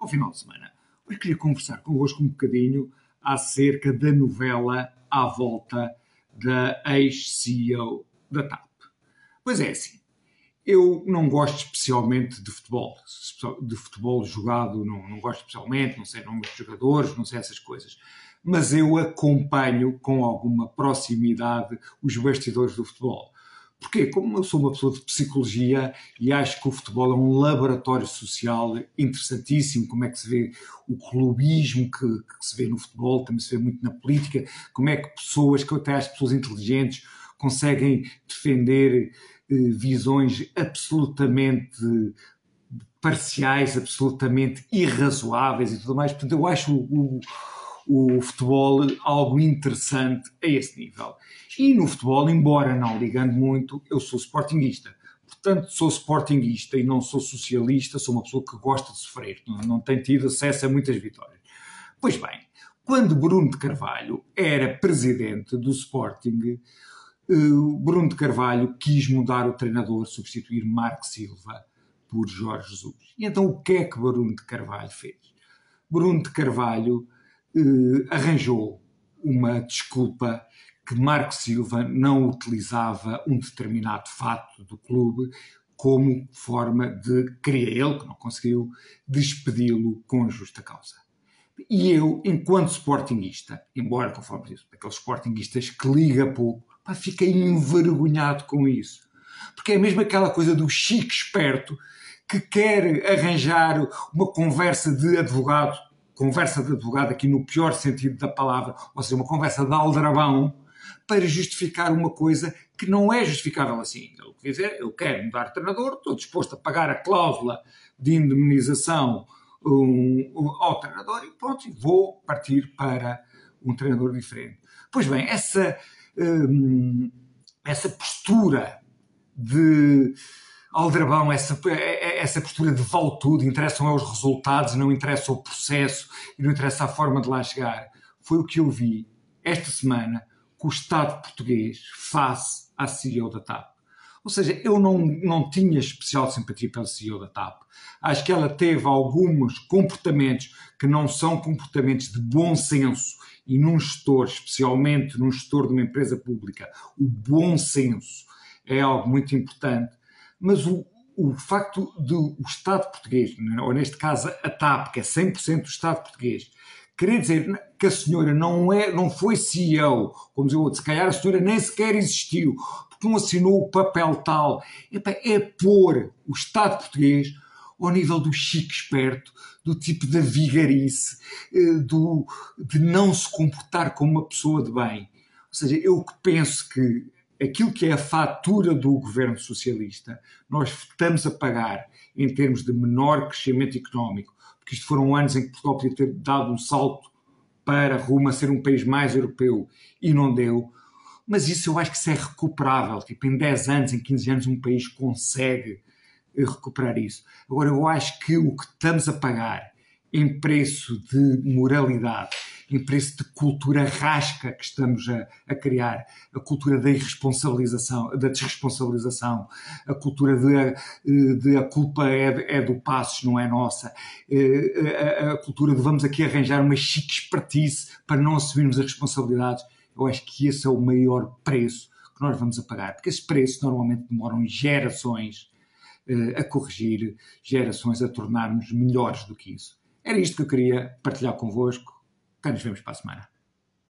ao final de semana. Hoje queria conversar convosco um bocadinho acerca da novela à volta da ex-CEO da TAP. Pois é assim, eu não gosto especialmente de futebol, de futebol jogado, não, não gosto especialmente, não sei nomes de jogadores, não sei essas coisas, mas eu acompanho com alguma proximidade os bastidores do futebol. Porquê? Como eu sou uma pessoa de psicologia e acho que o futebol é um laboratório social interessantíssimo, como é que se vê o clubismo que, que se vê no futebol, também se vê muito na política, como é que pessoas, que até as pessoas inteligentes, conseguem defender eh, visões absolutamente parciais, absolutamente irrazoáveis e tudo mais. Portanto, eu acho o, o, o futebol algo interessante a esse nível. E no futebol, embora não ligando muito, eu sou sportinguista. Portanto, sou sportinguista e não sou socialista, sou uma pessoa que gosta de sofrer, não, não tido acesso a muitas vitórias. Pois bem, quando Bruno de Carvalho era presidente do Sporting, Bruno de Carvalho quis mudar o treinador, substituir Marco Silva por Jorge Jesus. E então o que é que Bruno de Carvalho fez? Bruno de Carvalho eh, arranjou uma desculpa que Marco Silva não utilizava um determinado fato do clube como forma de, queria ele, que não conseguiu, despedi-lo com justa causa. E eu, enquanto sportinguista, embora, conforme disse, daqueles sportinguistas que liga pouco, Pá, fiquei envergonhado com isso. Porque é mesmo aquela coisa do chique esperto que quer arranjar uma conversa de advogado, conversa de advogado aqui no pior sentido da palavra, ou seja, uma conversa de aldrabão, para justificar uma coisa que não é justificável assim. Ele quer dizer, eu quero mudar de treinador, estou disposto a pagar a cláusula de indemnização um, um, ao treinador e pronto, vou partir para um treinador diferente. Pois bem, essa Hum, essa postura de aldrabão, essa, essa postura de vale tudo, interessam é os resultados, não interessa o processo e não interessa a forma de lá chegar. Foi o que eu vi esta semana com o Estado português face à CEO da TAP. Ou seja, eu não, não tinha especial simpatia pela CEO da TAP. Acho que ela teve alguns comportamentos que não são comportamentos de bom senso e num gestor, especialmente num gestor de uma empresa pública, o bom senso é algo muito importante, mas o, o facto do Estado português, ou neste caso a TAP, que é 100% do Estado português, querer dizer que a senhora não, é, não foi CEO, como diz o outro, se calhar a senhora nem sequer existiu, porque não assinou o papel tal, é pôr o Estado português ao nível do chique esperto, do tipo da vigarice, eh, do, de não se comportar como uma pessoa de bem. Ou seja, eu penso que aquilo que é a fatura do governo socialista, nós estamos a pagar em termos de menor crescimento económico, porque isto foram anos em que Portugal podia ter dado um salto para rumo a ser um país mais europeu e não deu. Mas isso eu acho que isso é recuperável. Tipo, em 10 anos, em 15 anos, um país consegue recuperar isso. Agora, eu acho que o que estamos a pagar em preço de moralidade, em preço de cultura rasca que estamos a, a criar, a cultura da irresponsabilização, da desresponsabilização, a cultura de, de a culpa é, é, do Passos, não é nossa, eh, a, a, cultura de vamos aqui arranjar uma chique expertise para não assumirmos as responsabilidades, eu acho que esse é o maior preço que nós vamos a pagar, porque esses preços normalmente demoram gerações eh, a corrigir gerações, a tornarmos melhores do que isso. Era isto que eu queria partilhar convosco. Cá nos vemos para a semana.